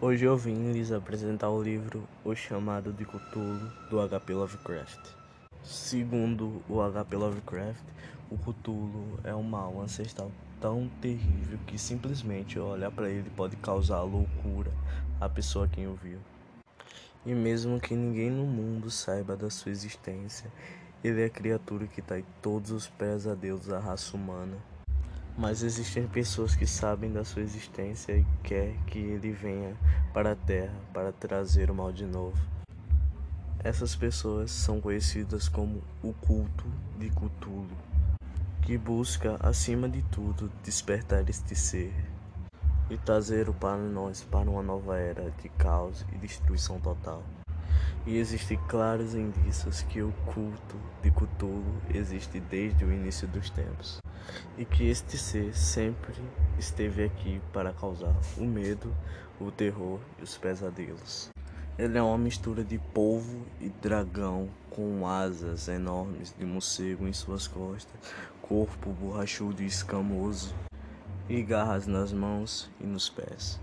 Hoje eu vim lhes apresentar o livro O Chamado de Cthulhu, do H.P. Lovecraft. Segundo o H.P. Lovecraft, o Cthulhu é um mal ancestral tão terrível que simplesmente olhar para ele pode causar loucura à pessoa quem o viu. E mesmo que ninguém no mundo saiba da sua existência, ele é a criatura que trai todos os pesadelos da raça humana. Mas existem pessoas que sabem da sua existência e quer que ele venha para a Terra para trazer o mal de novo. Essas pessoas são conhecidas como o culto de Cthulhu, que busca, acima de tudo, despertar este ser e trazer-o para nós para uma nova era de caos e destruição total. E existem claros indícios que o culto de Cthulhu existe desde o início dos tempos e que este ser sempre esteve aqui para causar o medo, o terror e os pesadelos. Ele é uma mistura de polvo e dragão com asas enormes de morcego em suas costas, corpo borrachudo e escamoso e garras nas mãos e nos pés.